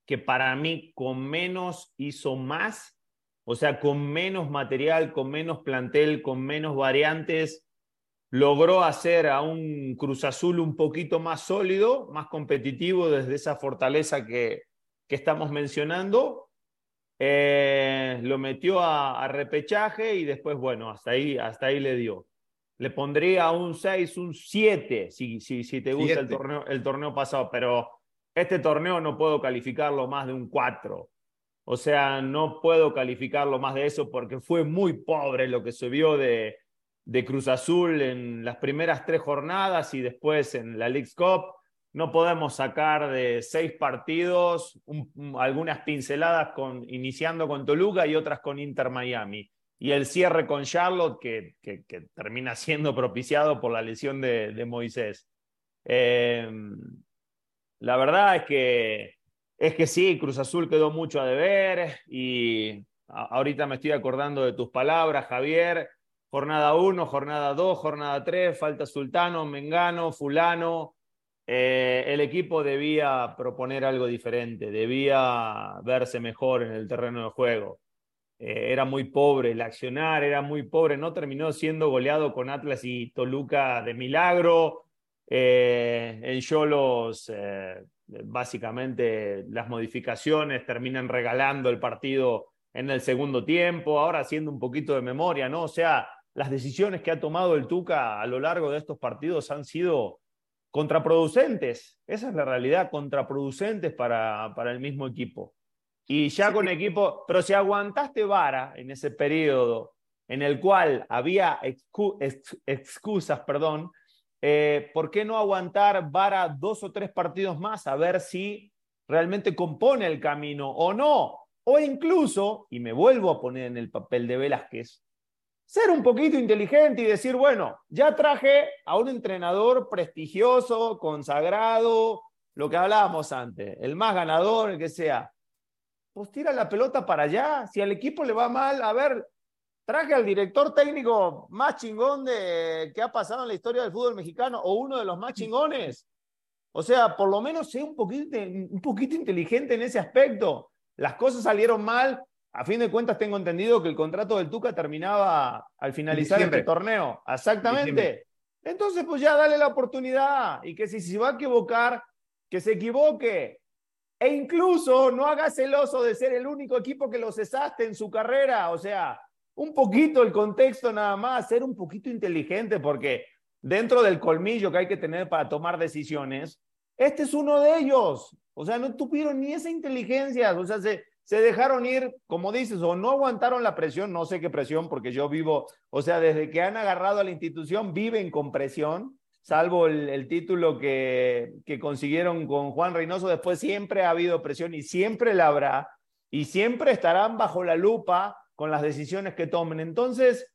que para mí con menos hizo más, o sea, con menos material, con menos plantel, con menos variantes, logró hacer a un Cruz Azul un poquito más sólido, más competitivo desde esa fortaleza que, que estamos mencionando. Eh, lo metió a, a, repechaje y después, bueno, hasta ahí, hasta ahí le dio le pondría un 6, un 7, si, si, si te gusta el torneo, el torneo pasado, pero este torneo no puedo calificarlo más de un 4. O sea, no puedo calificarlo más de eso porque fue muy pobre lo que se vio de, de Cruz Azul en las primeras tres jornadas y después en la League Cup. No podemos sacar de seis partidos un, algunas pinceladas con, iniciando con Toluca y otras con Inter Miami y el cierre con Charlotte, que, termina siendo propiciado por la lesión de, Moisés. Eh, la verdad es que, es que sí, Cruz Azul quedó mucho a deber y ahorita me estoy acordando de tus palabras, Javier. Jornada 1, jornada 2, jornada 3, falta Sultano, Mengano, Fulano. eh, el equipo debía proponer algo diferente, debía verse mejor en el terreno de juego. Eh, era muy pobre el accionar, era muy pobre, no terminó siendo goleado con Atlas y Toluca de milagro. Eh, en Cholos, básicamente las modificaciones terminan regalando el partido en el segundo tiempo, ahora haciendo un poquito de memoria, ¿no? O sea, las decisiones que ha tomado el Tuca a lo largo de estos partidos han sido contraproducentes. Esa es la realidad, contraproducentes para, para el mismo equipo. Y ya con equipo, pero si aguantaste vara en ese periodo en el cual había excusas, perdón, eh, ¿por qué no aguantar vara dos o tres partidos más a ver si realmente compone el camino o no? O incluso, y me vuelvo a poner en el papel de Velázquez, ser un poquito inteligente y decir, bueno, ya traje a un entrenador prestigioso, consagrado, lo que hablábamos antes, el más ganador, el que sea. Pues tira la pelota para allá. Si al equipo le va mal, a ver, traje al director técnico más chingón de, que ha pasado en la historia del fútbol mexicano o uno de los más chingones. O sea, por lo menos sea un poquito, un poquito inteligente en ese aspecto. Las cosas salieron mal, a fin de cuentas tengo entendido que el contrato del Tuca terminaba al finalizar este torneo. Exactamente. Entonces, pues ya dale la oportunidad y que si se va a equivocar, que se equivoque. E incluso no haga celoso de ser el único equipo que lo cesaste en su carrera. O sea, un poquito el contexto nada más, ser un poquito inteligente, porque dentro del colmillo que hay que tener para tomar decisiones, este es uno de ellos. O sea, no tuvieron ni esa inteligencia. O sea, se, se dejaron ir, como dices, o no aguantaron la presión, no sé qué presión, porque yo vivo, o sea, desde que han agarrado a la institución, viven con presión, salvo el, título que, que consiguieron con Juan Reynoso, después siempre ha habido presión y siempre la habrá, y siempre estarán bajo la lupa con las decisiones que tomen. Entonces,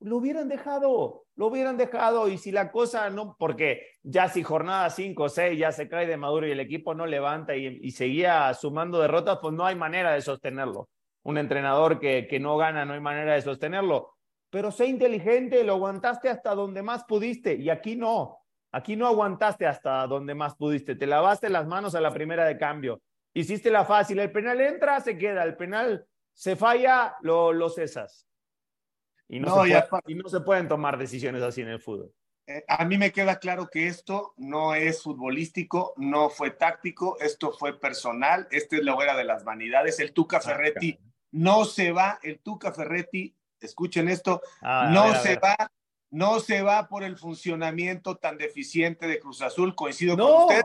lo hubieran dejado, lo hubieran dejado y si la cosa no, porque ya si jornada 5 o 6 ya se cae de Maduro y el equipo no levanta y, seguía sumando derrotas, pues no hay manera de sostenerlo. Un entrenador que, que no gana, no hay manera de sostenerlo. Pero sé inteligente, lo aguantaste hasta donde más pudiste y aquí no. Aquí no aguantaste hasta donde más pudiste. Te lavaste las manos a la primera de cambio. Hiciste la fácil. El penal entra, se queda. El penal se falla, lo, lo cesas. Y no, se pueden tomar decisiones así en el fútbol. Eh, a mí me queda claro que esto no es futbolístico, no fue táctico, esto fue personal, esta es la hoguera de las vanidades. El Tuca Ferretti no se va, el Tuca Ferretti, escuchen esto, ah, no se va, no se va por el funcionamiento tan deficiente de Cruz Azul, coincido con usted,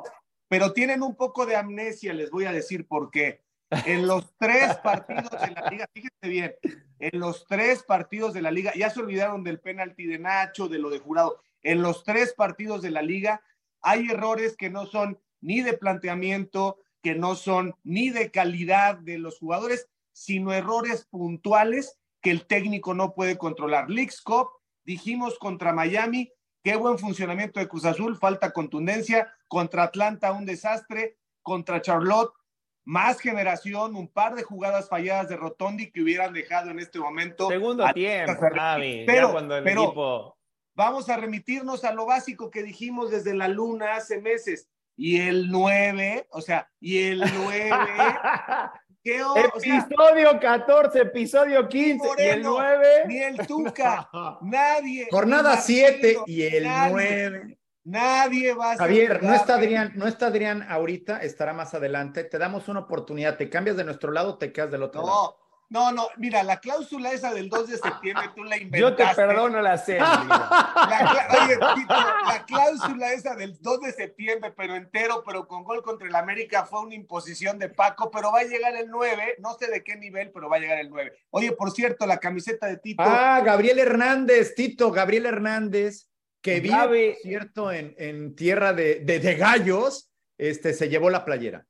pero tienen un poco de amnesia, les voy a decir por qué. En los [LAUGHS] tres partidos de la liga, fíjense bien, en los tres partidos de la liga, ya se olvidaron del penalti de Nacho, de lo de jurado, en los tres partidos de la liga hay errores que no son ni de planteamiento, que no son ni de calidad de los jugadores, sino errores puntuales que el técnico no puede controlar. Leagues Cup, dijimos contra Miami, qué buen funcionamiento de Cruz Azul, falta contundencia, contra Atlanta un desastre, contra Charlotte más generación, un par de jugadas falladas de Rotondi que hubieran dejado en este momento. Segundo tiempo, pero, cuando el equipo... vamos a remitirnos a lo básico que dijimos desde la luna hace meses. Y el 9, o sea, y el 9. [LAUGHS] ¿qué episodio 14, episodio 15 y el 9. Ni el Tuca, nadie. Jornada 7 y el 9. Nadie va a Javier, no está Adrián, no está Adrián ahorita, estará más adelante. Te damos una oportunidad, te cambias de nuestro lado, te quedas del otro lado. No, no, mira, la cláusula esa del 2 de septiembre tú la inventaste. [LAUGHS] Yo te perdono la sé. La, oye, la cláusula esa del 2 de septiembre, pero entero, pero con gol contra el América, fue una imposición de Paco, pero va a llegar el 9, no sé de qué nivel, pero va a llegar el 9. Oye, por cierto, la camiseta de Tito. Ah, Gabriel Hernández, Tito, Gabriel Hernández que vive, cierto, en, en tierra de, de, gallos, este, se llevó la playera.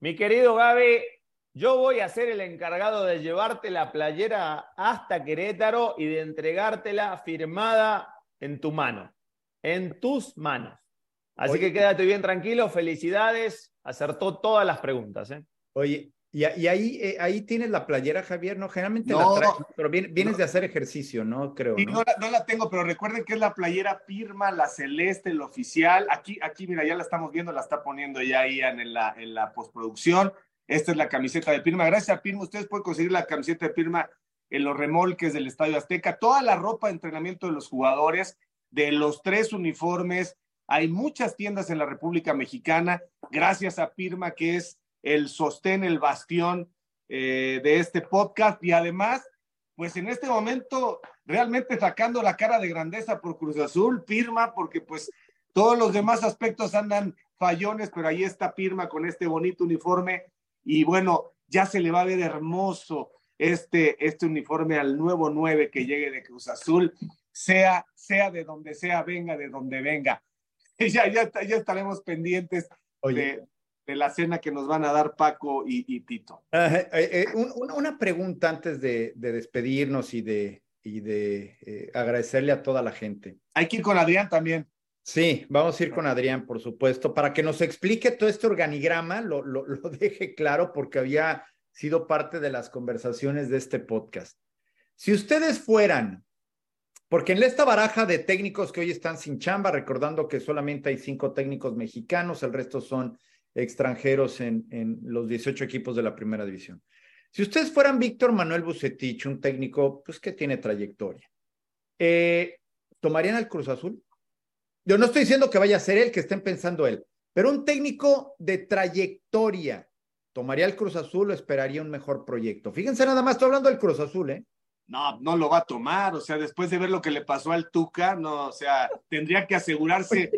Mi querido Gaby, yo voy a ser el encargado de llevarte la playera hasta Querétaro y de entregártela firmada en tu mano, en tus manos. Así que quédate bien tranquilo, felicidades, acertó todas las preguntas. ¿eh? Oye, Y, ahí, eh, ahí tienes la playera, Javier, ¿no? Generalmente la traes, pero vienes de hacer ejercicio, ¿no? Creo. Sí, ¿no? No, la, tengo, pero recuerden que es la playera Pirma, la celeste, el oficial. Aquí, aquí, mira, ya la estamos viendo, la está poniendo ya Ian en la, en la postproducción. Esta es la camiseta de Pirma. Gracias a Pirma, ustedes pueden conseguir la camiseta de Pirma en los remolques del Estadio Azteca. Toda la ropa de entrenamiento de los jugadores, de los tres uniformes. Hay muchas tiendas en la República Mexicana. Gracias a Pirma, que es el sostén, el bastión eh, de este podcast y además, pues en este momento realmente sacando la cara de grandeza por Cruz Azul, Pirma, porque pues todos los demás aspectos andan fallones, pero ahí está Pirma con este bonito uniforme y bueno, ya se le va a ver hermoso este, este uniforme al nuevo 9 que llegue de Cruz Azul, sea, sea de donde sea, venga de donde venga. [LAUGHS] Ya, ya, ya estaremos pendientes de, de la cena que nos van a dar Paco y, Tito. Eh, eh, una pregunta antes de, despedirnos y de, y de eh, agradecerle a toda la gente. Hay que ir con Adrián también. Sí, vamos a ir con Adrián, por supuesto, para que nos explique todo este organigrama, lo, lo, [LAUGHS] deje claro porque había sido parte de las conversaciones de este podcast. Si ustedes fueran, porque en esta baraja de técnicos que hoy están sin chamba, recordando que solamente hay cinco técnicos mexicanos, el resto son extranjeros en, en los 18 equipos de la primera división. Si ustedes fueran Víctor Manuel Bucetich, un técnico pues que tiene trayectoria, eh, ¿tomarían al Cruz Azul? Yo no estoy diciendo que vaya a ser él, que estén pensando él, pero un técnico de trayectoria, ¿tomaría el Cruz Azul o esperaría un mejor proyecto? Fíjense nada más, estoy hablando del Cruz Azul, ¿eh? No, no lo va a tomar, o sea, después de ver lo que le pasó al Tuca, no, o sea, tendría que asegurarse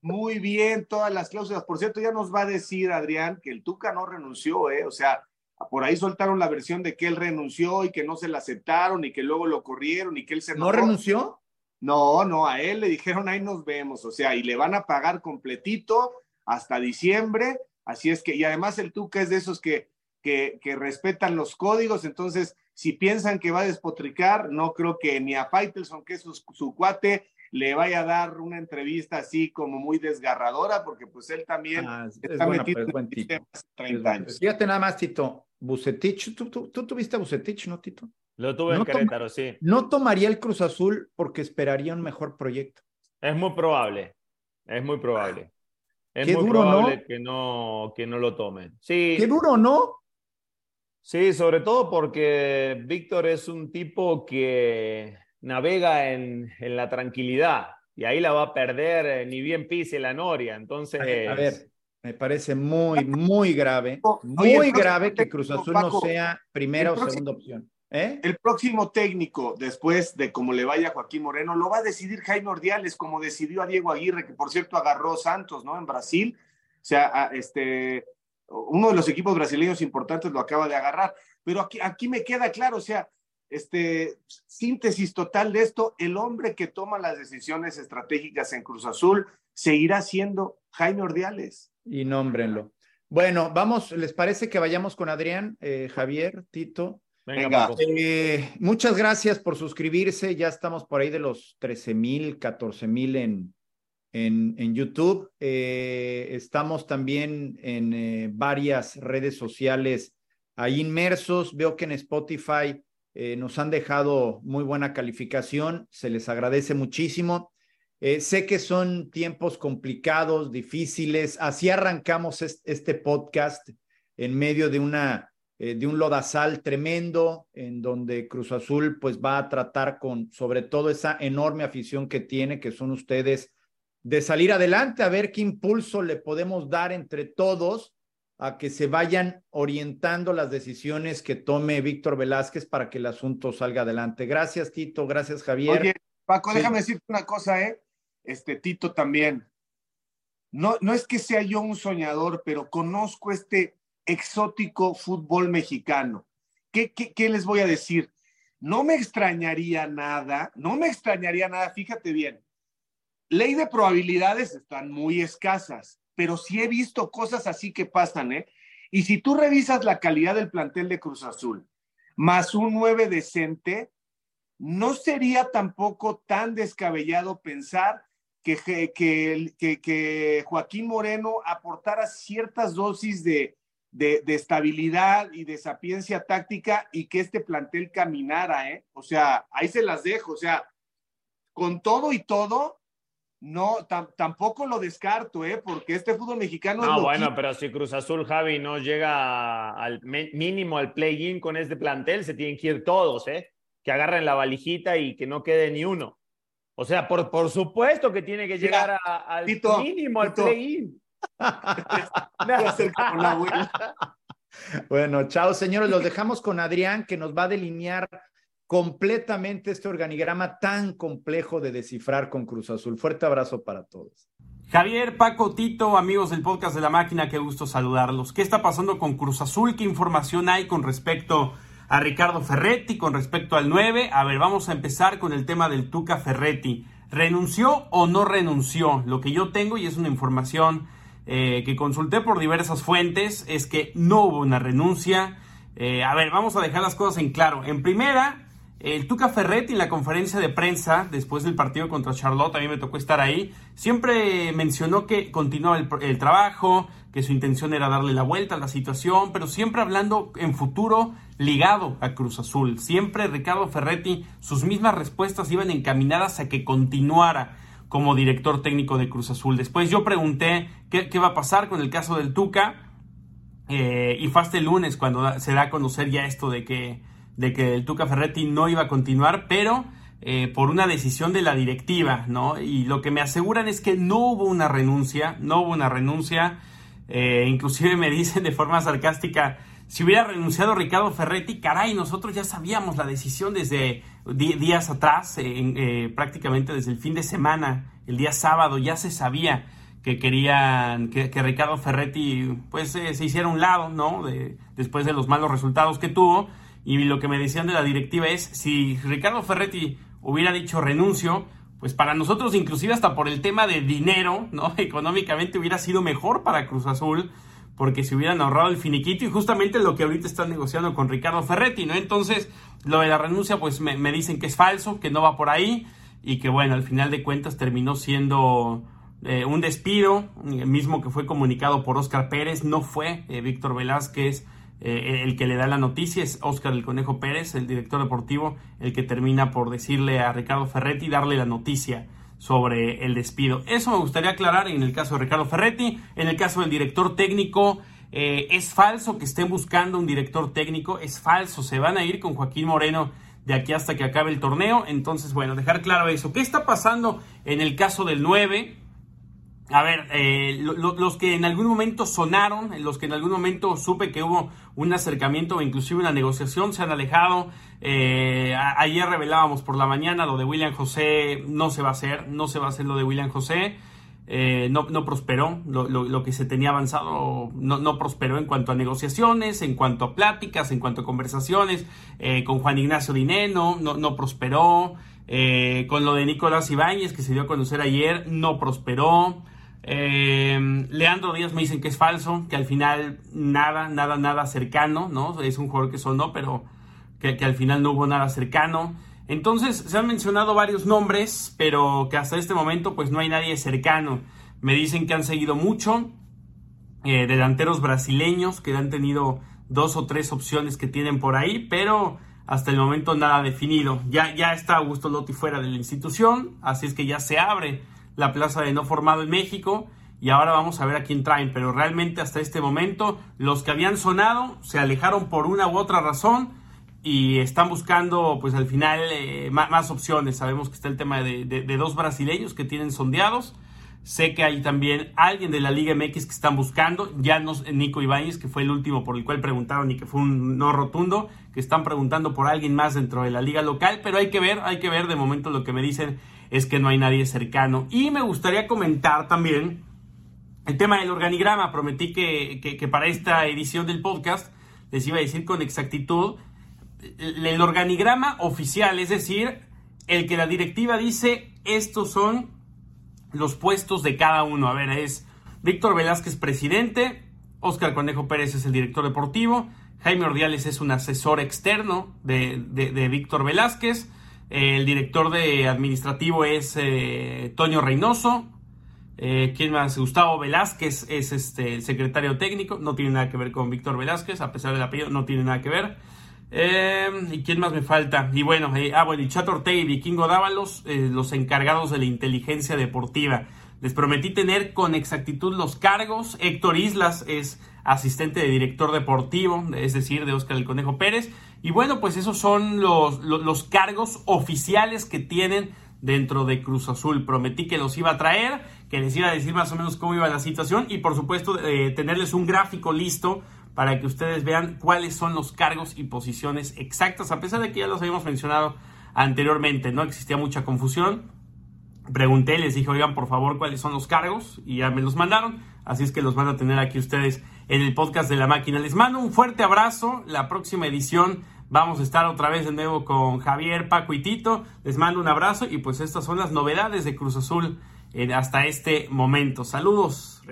muy bien todas las cláusulas. Por cierto, ya nos va a decir Adrián que el Tuca no renunció, ¿eh? O sea, por ahí soltaron la versión de que él renunció y que no se la aceptaron y que luego lo corrieron y que él se... ¿No renunció? No, no, a él le dijeron ahí nos vemos, o sea, y le van a pagar completito hasta diciembre, así es que, y además el Tuca es de esos que, que, que respetan los códigos, entonces, si piensan que va a despotricar, no creo que ni a Faitelson, que es su cuate, le vaya a dar una entrevista así como muy desgarradora, porque pues él también ah, está metido en 30 años. Fíjate nada más, Tito, Bucetich, ¿tú, tuviste a Bucetich, ¿no, Tito? Lo tuve en Querétaro, sí. No tomaría el Cruz Azul porque esperaría un mejor proyecto. Es muy probable, es muy probable. Es muy probable que, no, que no lo tomen. Sí. Qué duro, ¿no? Sí, sobre todo porque Víctor es un tipo que navega en, en, la tranquilidad y ahí la va a perder eh, ni bien pise la noria. Entonces. A, ver, me parece muy, muy grave, muy grave que Cruz Azul no sea primera o segunda opción. ¿Eh? El próximo técnico, después de cómo le vaya a Joaquín Moreno, lo va a decidir Jaime Ordiales, como decidió a Diego Aguirre, que por cierto agarró Santos, ¿no? En Brasil. O sea, este, uno de los equipos brasileños importantes lo acaba de agarrar. Pero aquí, aquí me queda claro, o sea, este, síntesis total de esto, el hombre que toma las decisiones estratégicas en Cruz Azul seguirá siendo Jaime Ordiales. Y nómbrenlo. Bueno, vamos, ¿les parece que vayamos con Adrián, eh, Javier, Tito? Venga. Eh, muchas gracias por suscribirse. Ya estamos por ahí de los 13 mil, 14 mil en, en, en, YouTube. Eh, estamos también en varias redes sociales ahí inmersos. Veo que en Spotify eh, nos han dejado muy buena calificación, se les agradece muchísimo. Eh, sé que son tiempos complicados, difíciles. Así arrancamos este podcast en medio de una eh, de un lodazal tremendo en donde Cruz Azul pues va a tratar con sobre todo esa enorme afición que tiene que son ustedes de salir adelante a ver qué impulso le podemos dar entre todos a que se vayan orientando las decisiones que tome Víctor Velázquez para que el asunto salga adelante. Gracias, Tito. Gracias, Javier. Oye, Paco, déjame decirte una cosa, ¿eh? Este Tito también. No, no es que sea yo un soñador, pero conozco este exótico fútbol mexicano. ¿Qué, qué, les voy a decir? No me extrañaría nada, no me extrañaría nada, fíjate bien. Ley de probabilidades están muy escasas pero sí he visto cosas así que pasan, ¿eh? Y si tú revisas la calidad del plantel de Cruz Azul, más un 9 decente, no sería tampoco tan descabellado pensar que, que Joaquín Moreno aportara ciertas dosis de, de, estabilidad y de sapiencia táctica y que este plantel caminara, ¿eh? O sea, ahí se las dejo, o sea, con todo y todo, no, tampoco lo descarto, ¿eh? Porque este fútbol mexicano... No, bueno, pero si Cruz Azul, Javi, no llega al mínimo al play-in con este plantel, se tienen que ir todos, ¿eh? Que agarren la valijita y que no quede ni uno. O sea, por, por supuesto que tiene que llegar al mínimo al play-in. [LAUGHS] bueno, chao, señores. Los dejamos con Adrián, que nos va a delinear completamente este organigrama tan complejo de descifrar con Cruz Azul. Fuerte abrazo para todos. Javier, Paco, Tito, amigos del podcast de la máquina, qué gusto saludarlos. ¿Qué está pasando con Cruz Azul? ¿Qué información hay con respecto a Ricardo Ferretti, con respecto al 9? A ver, vamos a empezar con el tema del Tuca Ferretti. ¿Renunció o no renunció? Lo que yo tengo, y es una información eh, que consulté por diversas fuentes, es que no hubo una renuncia. Eh, a ver, vamos a dejar las cosas en claro. En primera, el Tuca Ferretti en la conferencia de prensa después del partido contra Charlotte, a mí me tocó estar ahí, siempre mencionó que continuaba el, trabajo, que su intención era darle la vuelta a la situación, pero siempre hablando en futuro ligado a Cruz Azul. Siempre Ricardo Ferretti, sus mismas respuestas iban encaminadas a que continuara como director técnico de Cruz Azul. Después yo pregunté qué, va a pasar con el caso del Tuca eh, y fue hasta el lunes cuando se da a conocer ya esto de que, de que el Tuca Ferretti no iba a continuar, pero eh, por una decisión de la directiva, ¿no? Y lo que me aseguran es que no hubo una renuncia, no hubo una renuncia, eh, inclusive me dicen de forma sarcástica, si hubiera renunciado Ricardo Ferretti, caray, nosotros ya sabíamos la decisión desde días atrás, eh, prácticamente desde el fin de semana, el día sábado, ya se sabía que querían que, Ricardo Ferretti pues eh, se hiciera un lado, ¿no? De, después de los malos resultados que tuvo. Y lo que me decían de la directiva es, si Ricardo Ferretti hubiera dicho renuncio, pues para nosotros inclusive hasta por el tema de dinero, ¿no? [LAUGHS] Económicamente hubiera sido mejor para Cruz Azul porque se hubieran ahorrado el finiquito y justamente lo que ahorita están negociando con Ricardo Ferretti, ¿no? Entonces, lo de la renuncia, pues me, dicen que es falso, que no va por ahí y que bueno, al final de cuentas terminó siendo eh, un despido, el mismo que fue comunicado por Oscar Pérez, no fue eh, Víctor Velázquez eh, el que le da la noticia, es Oscar el Conejo Pérez, el director deportivo, el que termina por decirle a Ricardo Ferretti, darle la noticia sobre el despido. Eso me gustaría aclarar en el caso de Ricardo Ferretti. En el caso del director técnico, eh, es falso que estén buscando un director técnico, es falso. Se van a ir con Joaquín Moreno de aquí hasta que acabe el torneo. Entonces, bueno, dejar claro eso. ¿Qué está pasando en el caso del 9? A ver, eh, los que en algún momento sonaron, los que en algún momento supe que hubo un acercamiento o inclusive una negociación, se han alejado. Eh, ayer revelábamos por la mañana lo de William José, no se va a hacer, no se va a hacer lo de William José. Eh, no, no, prosperó, lo, que se tenía avanzado no, no, prosperó en cuanto a negociaciones, en cuanto a pláticas, en cuanto a conversaciones con Juan Ignacio Dineno, no, no prosperó, con lo de Nicolás Ibáñez que se dio a conocer ayer, no prosperó. Eh, Leandro Díaz me dicen que es falso, que al final nada, nada, nada cercano, ¿no? Es un jugador que sonó, pero que, al final no hubo nada cercano. Entonces se han mencionado varios nombres, pero que hasta este momento pues no hay nadie cercano. Me dicen que han seguido mucho eh, delanteros brasileños, que han tenido dos o tres opciones que tienen por ahí, pero hasta el momento nada definido. Ya, ya está Augusto Lotti fuera de la institución, así es que ya se abre la plaza de no formado en México y ahora vamos a ver a quién traen, pero realmente hasta este momento los que habían sonado se alejaron por una u otra razón y están buscando pues al final eh, más, opciones. Sabemos que está el tema de, dos brasileños que tienen sondeados. Sé que hay también alguien de la Liga MX que están buscando, ya no Nico Ibáñez, que fue el último por el cual preguntaron y que fue un no rotundo, que están preguntando por alguien más dentro de la liga local, pero hay que ver, hay que ver de momento lo que me dicen es que no hay nadie cercano. Y me gustaría comentar también el tema del organigrama. Prometí que, para esta edición del podcast les iba a decir con exactitud el organigrama oficial, es decir, el que la directiva dice estos son los puestos de cada uno. A ver, es Víctor Velázquez, presidente, Oscar Conejo Pérez es el director deportivo, Jaime Ordiales es un asesor externo de, de Víctor Velázquez, el director de administrativo es eh, Toño Reynoso. Eh, ¿Quién más? Gustavo Velázquez es este, el secretario técnico. No tiene nada que ver con Víctor Velázquez, a pesar del apellido, no tiene nada que ver. Eh, ¿Y quién más me falta? Y bueno, eh, ah, bueno, y Chato Ortega y Vikingo Dávalos, los encargados de la inteligencia deportiva. Les prometí tener con exactitud los cargos. Héctor Islas es asistente de director deportivo, es decir, de Óscar el Conejo Pérez. Y bueno, pues esos son los, los cargos oficiales que tienen dentro de Cruz Azul. Prometí que los iba a traer, que les iba a decir más o menos cómo iba la situación y por supuesto eh, tenerles un gráfico listo para que ustedes vean cuáles son los cargos y posiciones exactas, a pesar de que ya los habíamos mencionado anteriormente, no existía mucha confusión. Pregunté, les dije, oigan, por favor, cuáles son los cargos y ya me los mandaron, así es que los van a tener aquí ustedes en el podcast de la máquina. Les mando un fuerte abrazo, la próxima edición Vamos a estar otra vez de nuevo con Javier, Paco y Tito. Les mando un abrazo y pues estas son las novedades de Cruz Azul eh, hasta este momento. Saludos.